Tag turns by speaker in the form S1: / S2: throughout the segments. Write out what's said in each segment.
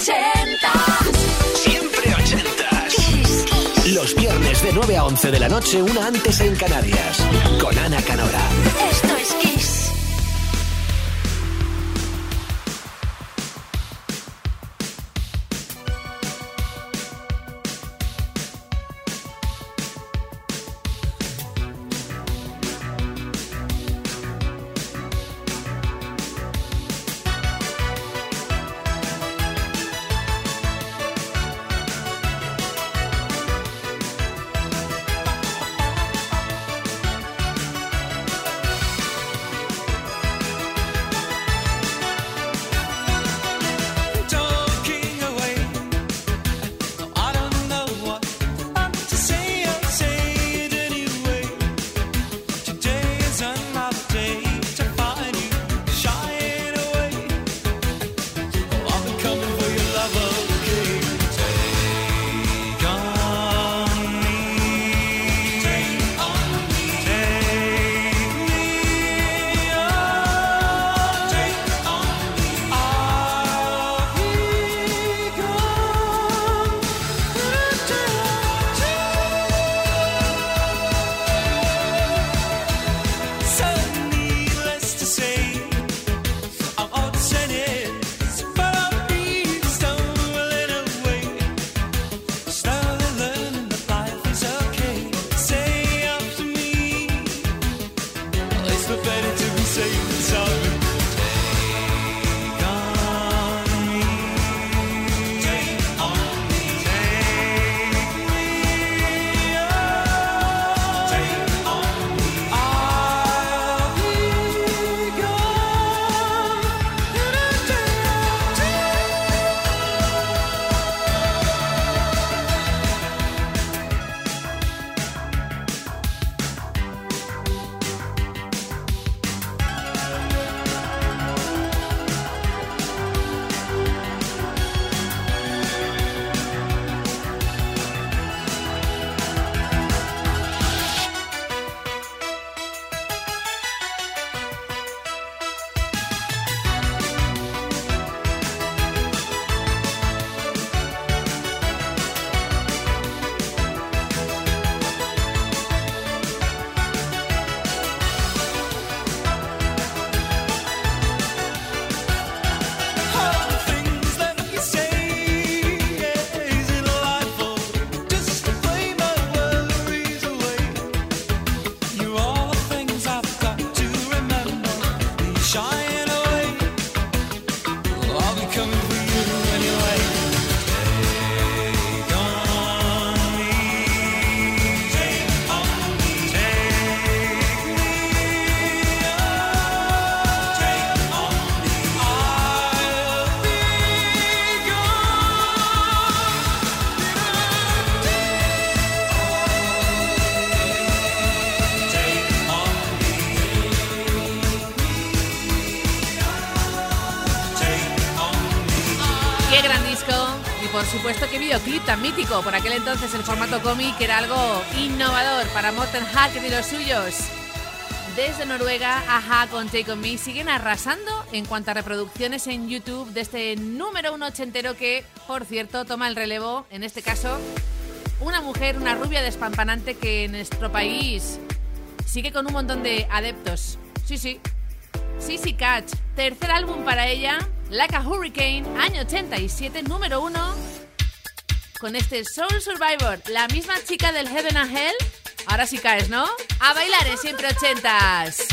S1: Siempre ochentas. Los viernes de 9 a 11 de la noche, una antes en Canarias. Con Ana Canora.
S2: Esto
S3: mítico. Por aquel entonces el formato cómic era algo innovador para Morten Hacker y los suyos. Desde Noruega, Aja con Take On Me siguen arrasando en cuanto a reproducciones en YouTube de este número uno ochentero que, por cierto, toma el relevo, en este caso, una mujer, una rubia despampanante que en nuestro país sigue con un montón de adeptos. Sí, sí. Sissy Catch, tercer álbum para ella, Like a Hurricane, año 87, número uno, con este Soul Survivor, la misma chica del Heaven and Hell. Ahora sí caes, ¿no? A bailar en siempre ochentas.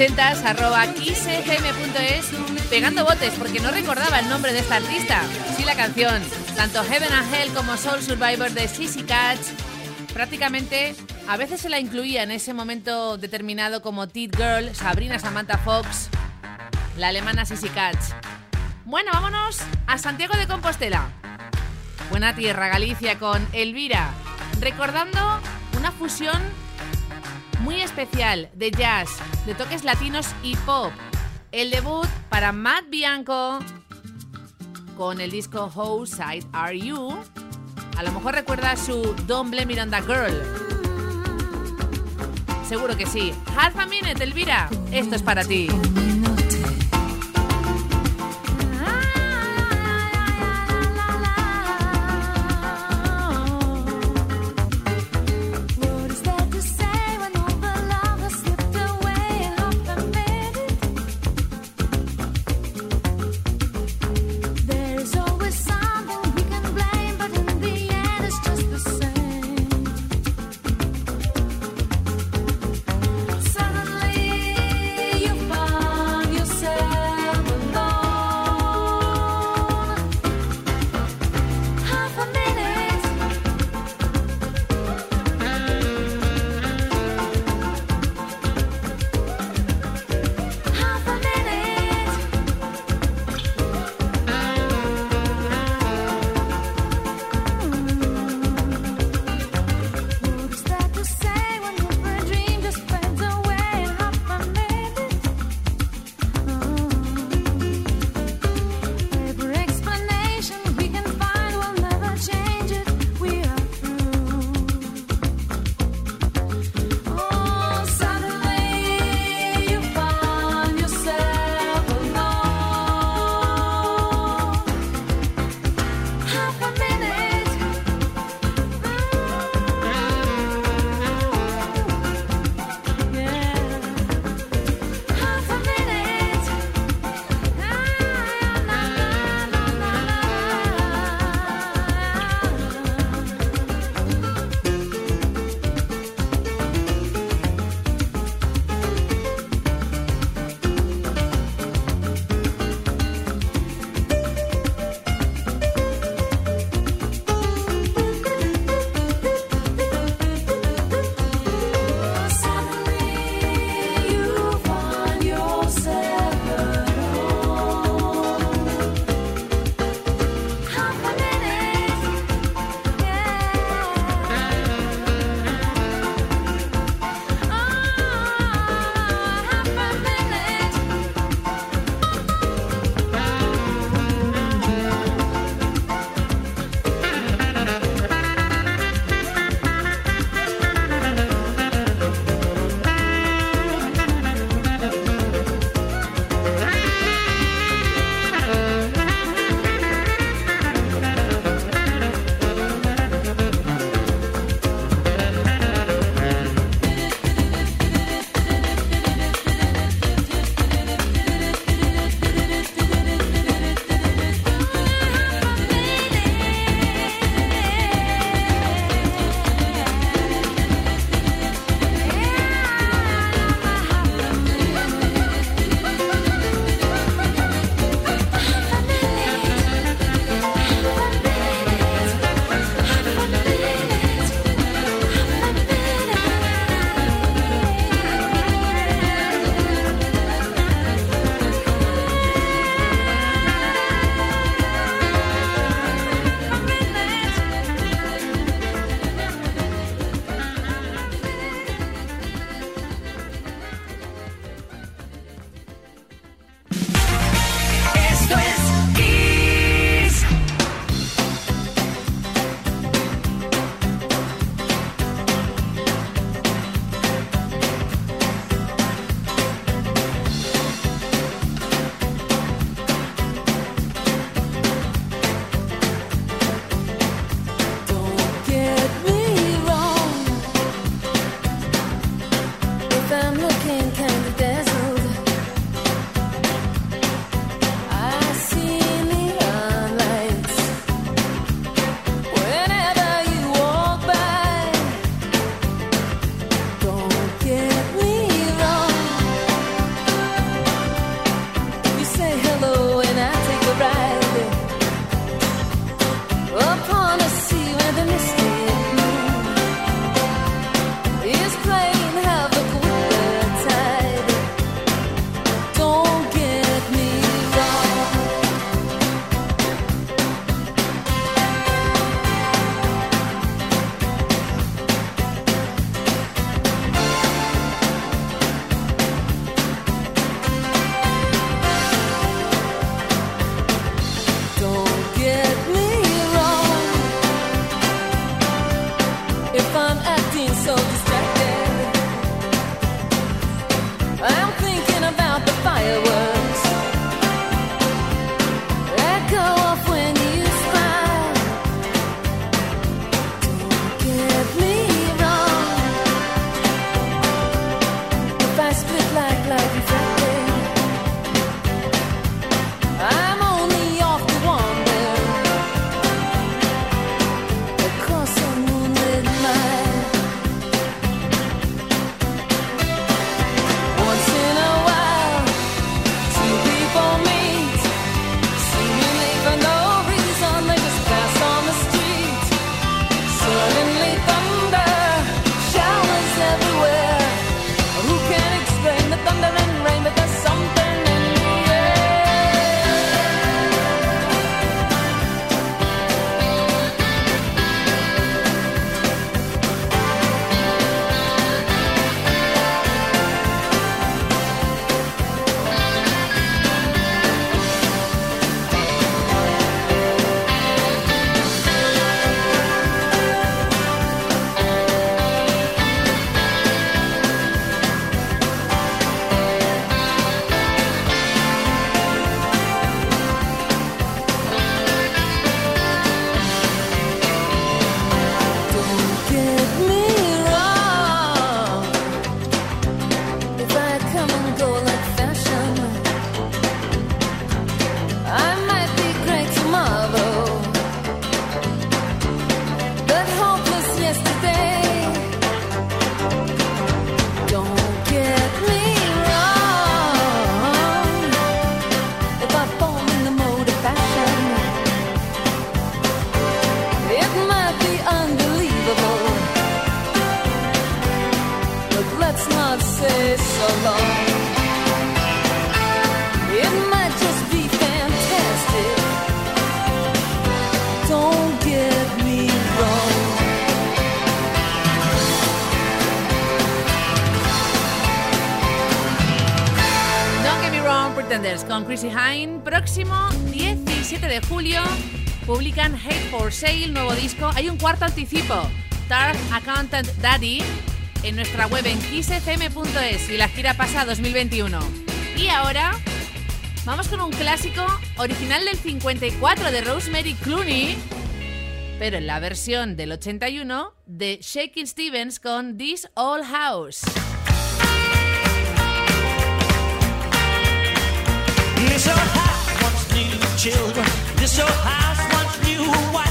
S3: ochentas, arroba kissfm.es, pegando botes porque no recordaba el nombre de esta artista. Sí, la canción, tanto Heaven and Hell como Soul Survivor de Sissy Catch, prácticamente a veces se la incluía en ese momento determinado como Tit Girl, Sabrina Samantha Fox, la alemana Sissy Catch. Bueno, vámonos a Santiago de Compostela. Buena tierra, Galicia, con Elvira, recordando una fusión muy especial de jazz, de toques latinos y pop. El debut para Matt Bianco con el disco How Side Are You. A lo mejor recuerda su Don't Blame Miranda Girl. Seguro que sí. Half a minute, Elvira. Esto es para ti. Chrissy Hine. Próximo 17 de julio publican Hate for Sale, nuevo disco. Hay un cuarto anticipo, Dark Accountant Daddy, en nuestra web en kissfm.es y la gira pasa 2021. Y ahora vamos con un clásico original del 54 de Rosemary Clooney, pero en la versión del 81 de Shaking Stevens con This Old House.
S2: This old house once knew children. This old house once knew wife.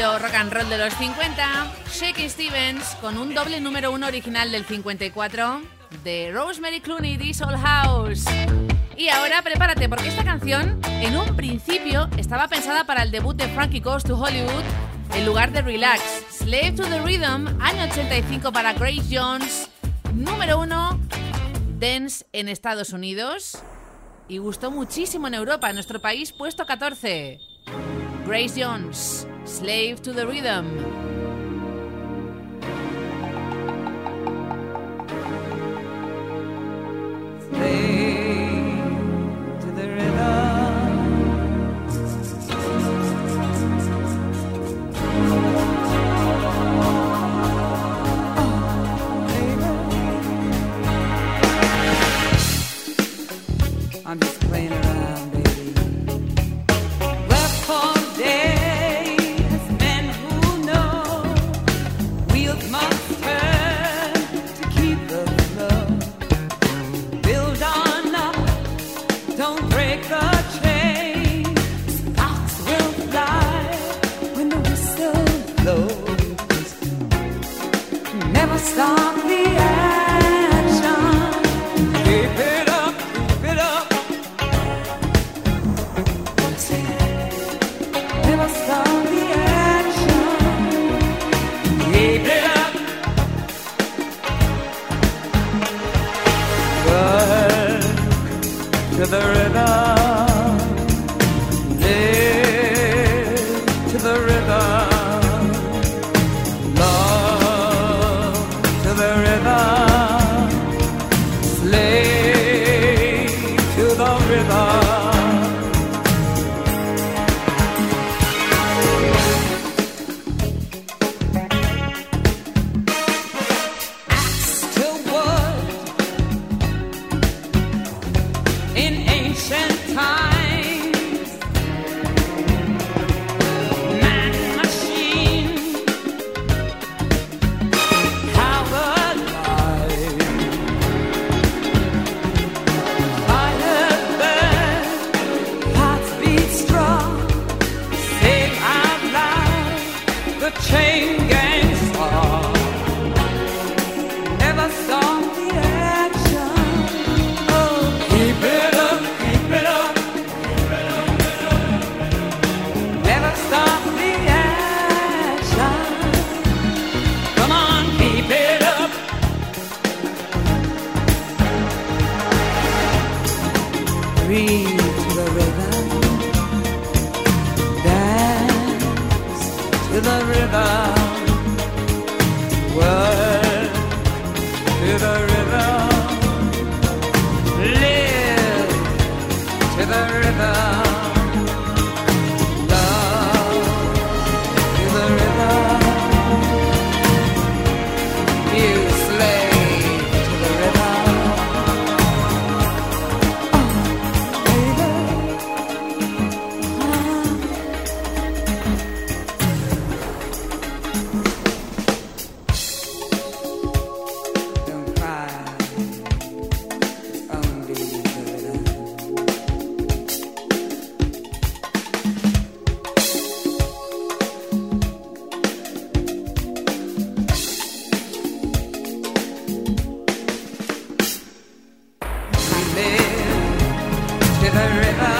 S3: rock and roll de los 50, Shake Stevens con un doble número uno original del 54 de Rosemary Clooney, This Old House. Y ahora prepárate porque esta canción en un principio estaba pensada para el debut de Frankie Goes to Hollywood en lugar de Relax. Slave to the Rhythm, año 85 para Grace Jones, número uno, Dance en Estados Unidos y gustó muchísimo en Europa, en nuestro país puesto 14. Grace Jones, Slave to the Rhythm.
S4: River. Live to the river,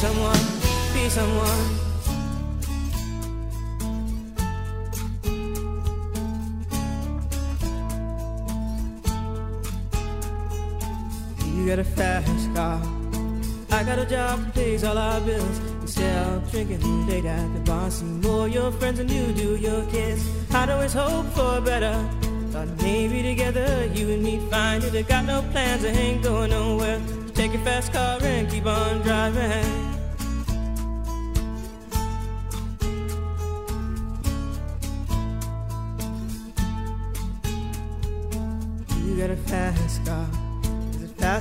S5: someone. Be someone. You got a fast car. I got a job that pays all our bills. Instead of drinking late at the bar, see more your friends than you do your kids. I'd always hope for better. Thought maybe together you and me find it. I got no plans, I ain't going nowhere. Take your fast car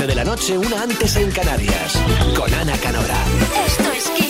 S1: 11 de la noche, una antes en Canarias. Con Ana Canora.
S6: Esto es.